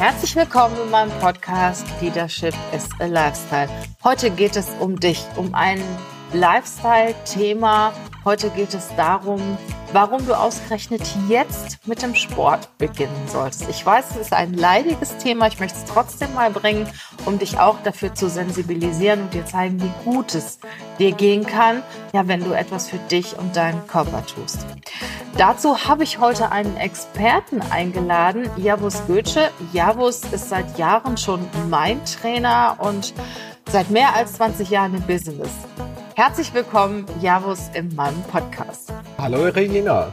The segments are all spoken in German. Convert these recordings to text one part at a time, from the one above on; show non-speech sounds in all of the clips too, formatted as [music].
Herzlich willkommen in meinem Podcast Leadership is a Lifestyle. Heute geht es um dich, um ein Lifestyle-Thema. Heute geht es darum, warum du ausgerechnet jetzt mit dem Sport beginnen solltest. Ich weiß, es ist ein leidiges Thema. Ich möchte es trotzdem mal bringen, um dich auch dafür zu sensibilisieren und dir zeigen, wie gut es dir gehen kann, ja, wenn du etwas für dich und deinen Körper tust. Dazu habe ich heute einen Experten eingeladen, Javus Goethe. Javus ist seit Jahren schon mein Trainer und seit mehr als 20 Jahren im Business. Herzlich willkommen, Javus, in meinem Podcast. Hallo, Regina.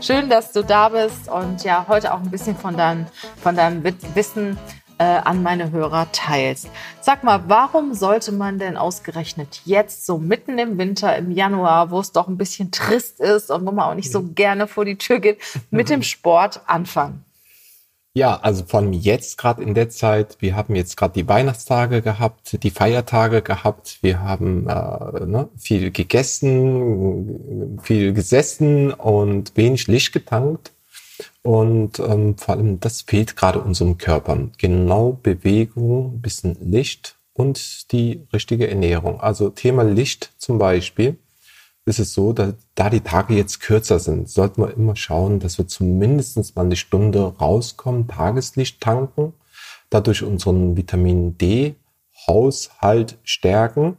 Schön, dass du da bist und ja, heute auch ein bisschen von, dein, von deinem Wissen äh, an meine Hörer teilst. Sag mal, warum sollte man denn ausgerechnet jetzt, so mitten im Winter, im Januar, wo es doch ein bisschen trist ist und wo man auch nicht so gerne vor die Tür geht, mit dem [laughs] Sport anfangen? Ja, also allem jetzt gerade in der Zeit, wir haben jetzt gerade die Weihnachtstage gehabt, die Feiertage gehabt, wir haben äh, ne, viel gegessen, viel gesessen und wenig Licht getankt. Und ähm, vor allem das fehlt gerade unserem Körper. Genau Bewegung, bisschen Licht und die richtige Ernährung. Also Thema Licht zum Beispiel ist es so, dass, da die Tage jetzt kürzer sind, sollten wir immer schauen, dass wir zumindest mal eine Stunde rauskommen, Tageslicht tanken, dadurch unseren Vitamin D Haushalt stärken.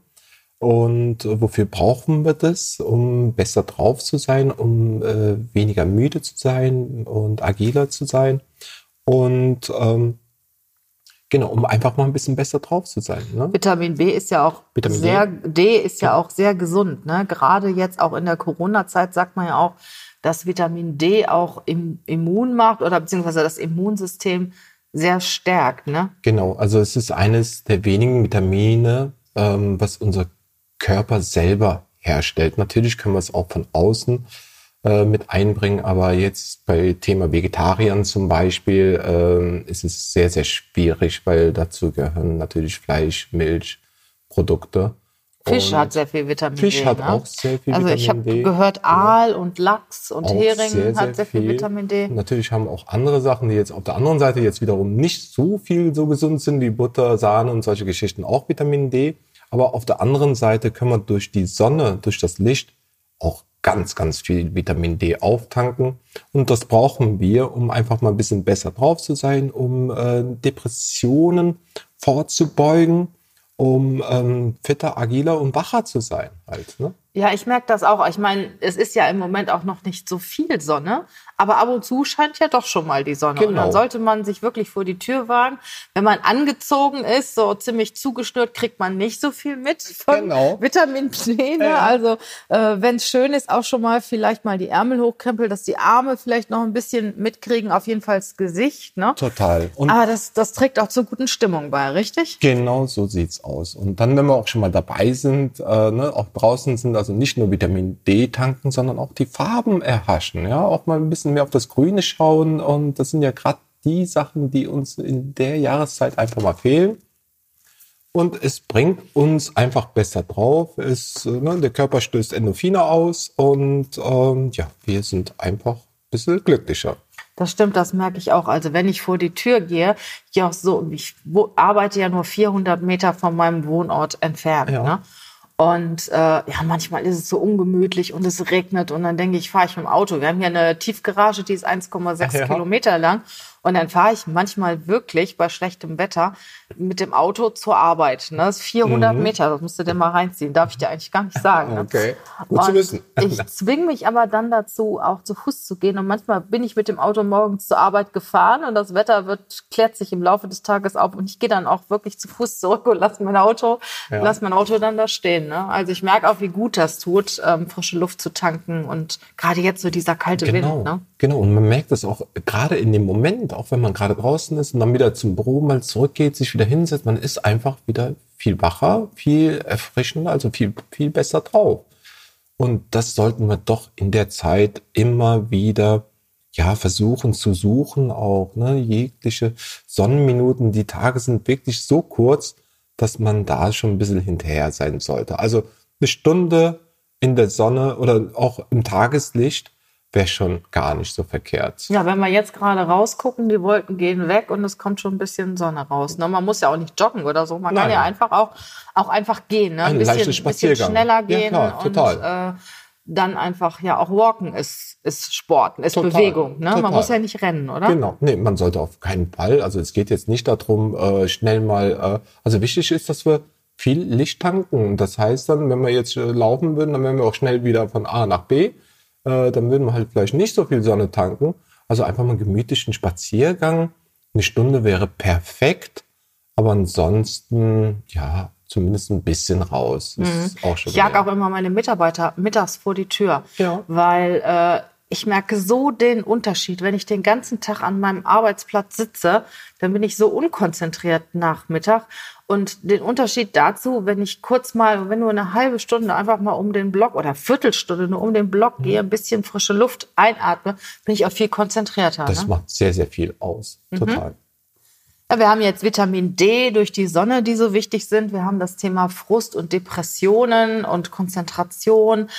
Und wofür brauchen wir das? Um besser drauf zu sein, um äh, weniger müde zu sein und agiler zu sein. Und ähm, Genau, um einfach mal ein bisschen besser drauf zu sein. Ne? Vitamin B ist ja auch Vitamin sehr, D, D ist ja, ja auch sehr gesund. Ne? Gerade jetzt auch in der Corona-Zeit sagt man ja auch, dass Vitamin D auch im Immun macht oder beziehungsweise das Immunsystem sehr stärkt. Ne? Genau, also es ist eines der wenigen Vitamine, ähm, was unser Körper selber herstellt. Natürlich können wir es auch von außen äh, mit einbringen. Aber jetzt bei Thema Vegetariern zum Beispiel äh, ist es sehr, sehr schwierig, weil dazu gehören natürlich Fleisch, Milch, Produkte. Fisch und hat sehr viel Vitamin Fisch D. Fisch hat ne? auch sehr viel also Vitamin D. Also ich habe gehört, Aal und Lachs und auch Hering sehr, sehr hat sehr viel, viel Vitamin D. Natürlich haben auch andere Sachen, die jetzt auf der anderen Seite jetzt wiederum nicht so viel so gesund sind wie Butter, Sahne und solche Geschichten auch Vitamin D. Aber auf der anderen Seite können wir durch die Sonne, durch das Licht auch ganz, ganz viel Vitamin D auftanken. Und das brauchen wir, um einfach mal ein bisschen besser drauf zu sein, um äh, Depressionen vorzubeugen, um ähm, fitter, agiler und wacher zu sein halt. Ne? Ja, ich merke das auch. Ich meine, es ist ja im Moment auch noch nicht so viel Sonne, aber ab und zu scheint ja doch schon mal die Sonne. Genau. Und dann genau. sollte man sich wirklich vor die Tür wagen. Wenn man angezogen ist, so ziemlich zugeschnürt, kriegt man nicht so viel mit von genau. Vitamin D. Ne? Ja. Also äh, wenn es schön ist, auch schon mal vielleicht mal die Ärmel hochkrempeln, dass die Arme vielleicht noch ein bisschen mitkriegen, auf jeden Fall das Gesicht. Ne? Total. Und aber das, das trägt auch zur guten Stimmung bei, richtig? Genau so sieht's aus. Und dann, wenn wir auch schon mal dabei sind, äh, ne, auch draußen sind, also nicht nur Vitamin D tanken, sondern auch die Farben erhaschen. Ja, auch mal ein bisschen mehr auf das Grüne schauen. Und das sind ja gerade die Sachen, die uns in der Jahreszeit einfach mal fehlen. Und es bringt uns einfach besser drauf. Es, ne, der Körper stößt Endorphine aus und ähm, ja, wir sind einfach ein bisschen glücklicher. Das stimmt, das merke ich auch. Also wenn ich vor die Tür gehe, ich auch so, ich arbeite ja nur 400 Meter von meinem Wohnort entfernt. Ja. Ne? Und äh, ja, manchmal ist es so ungemütlich und es regnet und dann denke ich, fahre ich mit dem Auto. Wir haben hier eine Tiefgarage, die ist 1,6 [laughs] ja. Kilometer lang und dann fahre ich manchmal wirklich bei schlechtem Wetter mit dem Auto zur Arbeit. Ne? Das ist 400 mhm. Meter, das musst du dir mal reinziehen. Darf ich dir eigentlich gar nicht sagen. Ne? Okay, gut und zu wissen. ich [laughs] zwinge mich aber dann dazu, auch zu Fuß zu gehen. Und manchmal bin ich mit dem Auto morgens zur Arbeit gefahren und das Wetter wird, klärt sich im Laufe des Tages auf. Und ich gehe dann auch wirklich zu Fuß zurück und lasse mein Auto, ja. lass mein Auto dann da stehen. Ne? Also ich merke auch, wie gut das tut, ähm, frische Luft zu tanken und gerade jetzt so dieser kalte genau. Wind. Ne? Genau, und man merkt das auch gerade in dem Moment, auch wenn man gerade draußen ist und dann wieder zum Büro mal zurückgeht, sich wieder hinsetzt, man ist einfach wieder viel wacher, viel erfrischender, also viel, viel besser drauf. Und das sollten wir doch in der Zeit immer wieder ja, versuchen zu suchen, auch ne, jegliche Sonnenminuten. Die Tage sind wirklich so kurz, dass man da schon ein bisschen hinterher sein sollte. Also eine Stunde in der Sonne oder auch im Tageslicht wäre schon gar nicht so verkehrt. Ja, wenn wir jetzt gerade rausgucken, die Wolken gehen weg und es kommt schon ein bisschen Sonne raus. Ne? Man muss ja auch nicht joggen oder so. Man Nein. kann ja einfach auch, auch einfach gehen. Ne? Ein, ein bisschen, bisschen schneller gehen ja, klar, total. und äh, dann einfach ja auch walken ist, ist Sport, ist total, Bewegung. Ne? Man muss ja nicht rennen, oder? Genau, nee, man sollte auf keinen Fall. Also es geht jetzt nicht darum, äh, schnell mal, äh, also wichtig ist, dass wir viel Licht tanken. Das heißt dann, wenn wir jetzt äh, laufen würden, dann wären wir auch schnell wieder von A nach B. Äh, dann würden wir halt vielleicht nicht so viel Sonne tanken. Also einfach mal einen gemütlichen Spaziergang. Eine Stunde wäre perfekt. Aber ansonsten, ja, zumindest ein bisschen raus. Mhm. ich jag auch immer meine Mitarbeiter mittags vor die Tür, ja. weil äh, ich merke so den Unterschied. Wenn ich den ganzen Tag an meinem Arbeitsplatz sitze, dann bin ich so unkonzentriert Nachmittag. Und den Unterschied dazu, wenn ich kurz mal, wenn nur eine halbe Stunde einfach mal um den Block oder Viertelstunde nur um den Block mhm. gehe, ein bisschen frische Luft einatme, bin ich auch viel konzentrierter. Das ne? macht sehr, sehr viel aus. Mhm. Ja, wir haben jetzt Vitamin D durch die Sonne, die so wichtig sind. Wir haben das Thema Frust und Depressionen und Konzentration.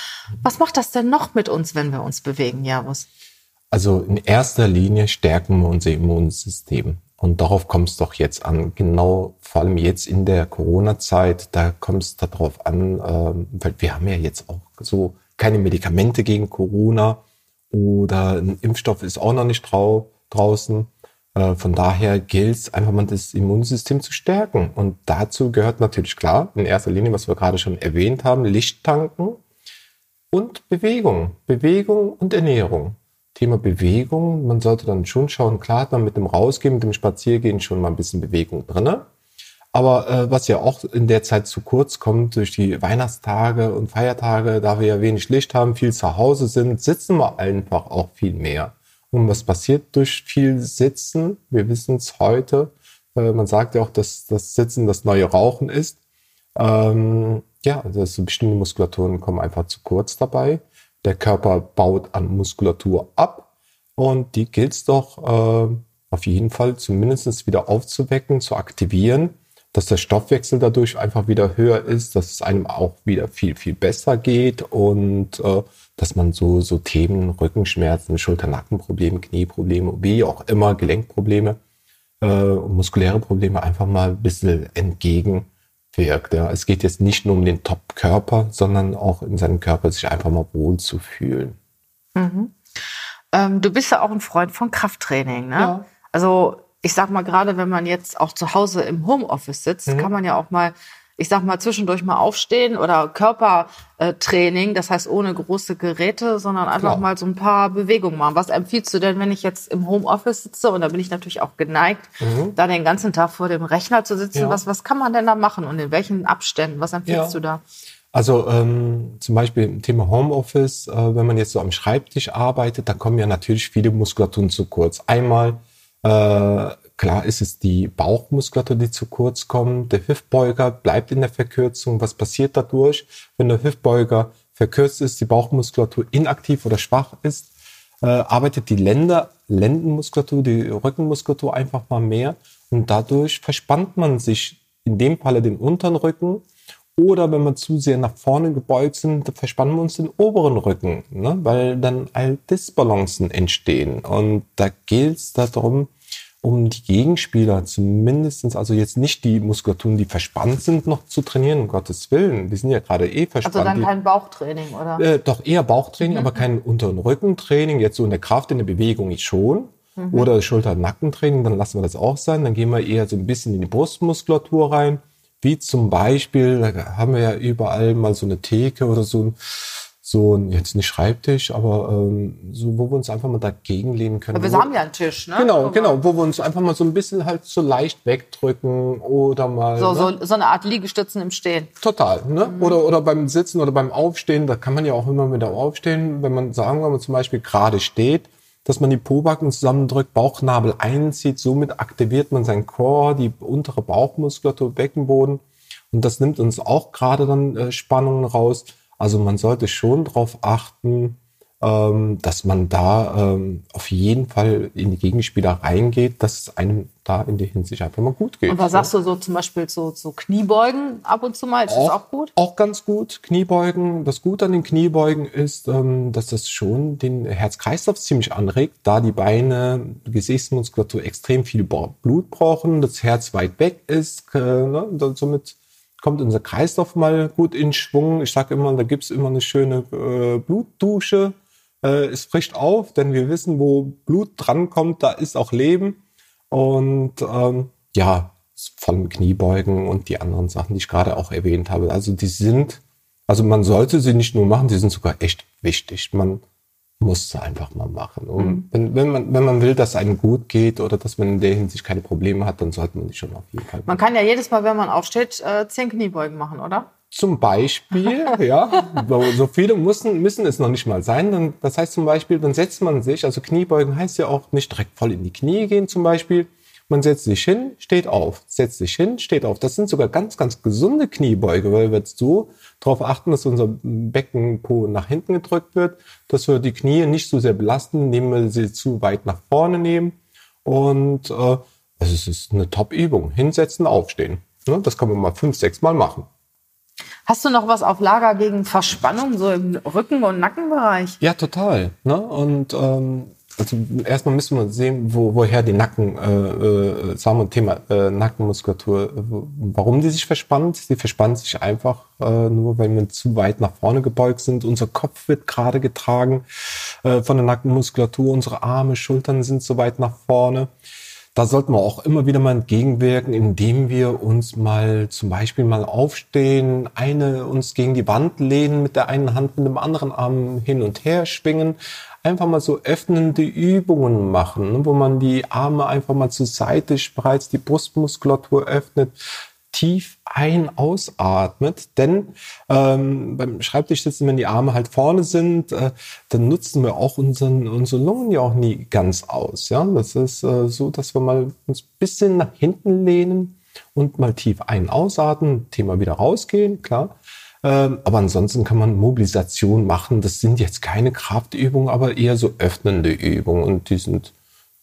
Was macht das denn noch mit uns, wenn wir uns bewegen, Javus? Also in erster Linie stärken wir unser Immunsystem. Und darauf kommt es doch jetzt an. Genau, vor allem jetzt in der Corona-Zeit, da kommt es darauf an, äh, weil wir haben ja jetzt auch so keine Medikamente gegen Corona oder ein Impfstoff ist auch noch nicht drau draußen. Äh, von daher gilt es einfach mal das Immunsystem zu stärken. Und dazu gehört natürlich klar, in erster Linie, was wir gerade schon erwähnt haben, Lichttanken und Bewegung. Bewegung und Ernährung. Thema Bewegung, man sollte dann schon schauen, klar hat man mit dem Rausgehen, mit dem Spaziergehen schon mal ein bisschen Bewegung drinne. Aber äh, was ja auch in der Zeit zu kurz kommt, durch die Weihnachtstage und Feiertage, da wir ja wenig Licht haben, viel zu Hause sind, sitzen wir einfach auch viel mehr. Und was passiert durch viel Sitzen? Wir wissen es heute. Äh, man sagt ja auch, dass das Sitzen das neue Rauchen ist. Ähm, ja, also bestimmte Muskulaturen kommen einfach zu kurz dabei. Der Körper baut an Muskulatur ab und die gilt es doch äh, auf jeden Fall zumindest wieder aufzuwecken, zu aktivieren, dass der Stoffwechsel dadurch einfach wieder höher ist, dass es einem auch wieder viel, viel besser geht und äh, dass man so, so Themen, Rückenschmerzen, Schulter-Nackenprobleme, Knieprobleme, wie auch immer, Gelenkprobleme, äh, muskuläre Probleme einfach mal ein bisschen entgegenwirkt. Ja. Es geht jetzt nicht nur um den Top-Körper, sondern auch in seinem Körper sich einfach mal wohl zu fühlen. Mhm. Ähm, du bist ja auch ein Freund von Krafttraining, ne? Ja. Also ich sag mal, gerade wenn man jetzt auch zu Hause im Homeoffice sitzt, mhm. kann man ja auch mal ich sag mal, zwischendurch mal aufstehen oder Körpertraining, das heißt ohne große Geräte, sondern einfach Klar. mal so ein paar Bewegungen machen. Was empfiehlst du denn, wenn ich jetzt im Homeoffice sitze und da bin ich natürlich auch geneigt, mhm. da den ganzen Tag vor dem Rechner zu sitzen? Ja. Was, was kann man denn da machen und in welchen Abständen? Was empfiehlst ja. du da? Also ähm, zum Beispiel im Thema Homeoffice, äh, wenn man jetzt so am Schreibtisch arbeitet, da kommen ja natürlich viele Muskulaturen zu kurz. Einmal Klar ist es die Bauchmuskulatur, die zu kurz kommt. Der Hüftbeuger bleibt in der Verkürzung. Was passiert dadurch? Wenn der Hüftbeuger verkürzt ist, die Bauchmuskulatur inaktiv oder schwach ist, äh, arbeitet die Länder, Lendenmuskulatur, die Rückenmuskulatur einfach mal mehr und dadurch verspannt man sich in dem Falle den unteren Rücken oder wenn wir zu sehr nach vorne gebeugt sind, verspannen wir uns den oberen Rücken, ne? weil dann all Disbalancen entstehen. Und da gilt es darum, um die Gegenspieler zumindestens also jetzt nicht die Muskulaturen, die verspannt sind, noch zu trainieren, um Gottes Willen. Die sind ja gerade eh verspannt. Also dann kein Bauchtraining, oder? Äh, doch eher Bauchtraining, mhm. aber kein Unter- und Rückentraining. Jetzt so in der Kraft, in der Bewegung schon. Mhm. Oder Schulter- und Nackentraining, dann lassen wir das auch sein. Dann gehen wir eher so ein bisschen in die Brustmuskulatur rein. Wie zum Beispiel, da haben wir ja überall mal so eine Theke oder so ein so ein, jetzt nicht Schreibtisch, aber ähm, so, wo wir uns einfach mal dagegen lehnen können. Aber wir wo, haben ja einen Tisch, ne? Genau, genau, wo wir uns einfach mal so ein bisschen halt so leicht wegdrücken oder mal. So, ne? so, so eine Art Liegestützen im Stehen. Total, ne? Mhm. Oder, oder beim Sitzen oder beim Aufstehen, da kann man ja auch immer wieder aufstehen, wenn man sagen wir mal zum Beispiel gerade steht, dass man die Pobacken zusammendrückt, Bauchnabel einzieht, somit aktiviert man sein Core, die untere Bauchmuskulatur, Beckenboden. Und das nimmt uns auch gerade dann äh, Spannungen raus. Also man sollte schon darauf achten, ähm, dass man da ähm, auf jeden Fall in die Gegenspieler reingeht, dass es einem da in der Hinsicht einfach mal gut geht. Und was sagst du so zum Beispiel so, so Kniebeugen ab und zu mal? Ist auch, das auch gut? Auch ganz gut. Kniebeugen. Das Gute an den Kniebeugen ist, ähm, dass das schon den Herz-Kreislauf ziemlich anregt, da die Beine, die Gesäßmuskulatur extrem viel Blut brauchen, das Herz weit weg ist. Äh, ne? Somit kommt unser Kreislauf mal gut in Schwung. Ich sage immer, da gibt's immer eine schöne äh, Blutdusche. Äh, es frischt auf, denn wir wissen, wo Blut drankommt, da ist auch Leben. Und ähm, ja, von Kniebeugen und die anderen Sachen, die ich gerade auch erwähnt habe. Also die sind, also man sollte sie nicht nur machen, die sind sogar echt wichtig. Man muss sie einfach mal machen. Und mhm. wenn, wenn, man, wenn man will, dass einem gut geht oder dass man in der Hinsicht keine Probleme hat, dann sollte man die schon auf jeden Fall machen. Man kann ja jedes Mal, wenn man aufsteht, äh, zehn Kniebeugen machen, oder? Zum Beispiel, [laughs] ja, so viele müssen, müssen es noch nicht mal sein. Dann, das heißt zum Beispiel, dann setzt man sich, also Kniebeugen heißt ja auch nicht direkt voll in die Knie gehen zum Beispiel. Man setzt sich hin, steht auf, setzt sich hin, steht auf. Das sind sogar ganz, ganz gesunde Kniebeuge, weil wir jetzt so darauf achten, dass unser Beckenpo nach hinten gedrückt wird, dass wir die Knie nicht so sehr belasten, indem wir sie zu weit nach vorne nehmen. Und äh, es ist eine Top-Übung. Hinsetzen, aufstehen. Ne? Das kann man mal fünf, sechs Mal machen. Hast du noch was auf Lager gegen Verspannung, so im Rücken- und Nackenbereich? Ja, total. Ne? Und ähm, also erstmal müssen wir sehen, wo, woher die Nacken, äh, äh, sagen wir Thema äh, Nackenmuskulatur, warum die sich verspannt. Sie verspannt sich einfach äh, nur, weil wir zu weit nach vorne gebeugt sind. Unser Kopf wird gerade getragen äh, von der Nackenmuskulatur, unsere Arme, Schultern sind zu weit nach vorne da sollten wir auch immer wieder mal entgegenwirken, indem wir uns mal zum Beispiel mal aufstehen, eine uns gegen die Wand lehnen, mit der einen Hand mit dem anderen Arm hin und her schwingen, einfach mal so öffnende Übungen machen, ne, wo man die Arme einfach mal zur Seite spreizt, die Brustmuskulatur öffnet, tief ein, ausatmet. Denn ähm, beim Schreibtisch sitzen, wenn die Arme halt vorne sind, äh, dann nutzen wir auch unseren, unsere Lungen ja auch nie ganz aus. Ja, Das ist äh, so, dass wir mal uns bisschen nach hinten lehnen und mal tief ein, ausatmen, Thema wieder rausgehen, klar. Ähm, aber ansonsten kann man Mobilisation machen. Das sind jetzt keine Kraftübungen, aber eher so öffnende Übungen und die sind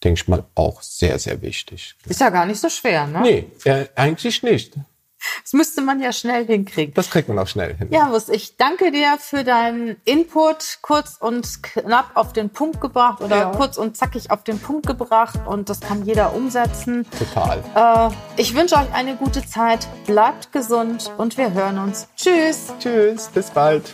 denke ich mal, auch sehr, sehr wichtig. Ist ja gar nicht so schwer, ne? Nee, äh, eigentlich nicht. [laughs] Das müsste man ja schnell hinkriegen. Das kriegt man auch schnell hin. Ja, Wus, ich danke dir für deinen Input, kurz und knapp auf den Punkt gebracht oder ja. kurz und zackig auf den Punkt gebracht und das kann jeder umsetzen. Total. Äh, ich wünsche euch eine gute Zeit, bleibt gesund und wir hören uns. Tschüss. Tschüss, bis bald.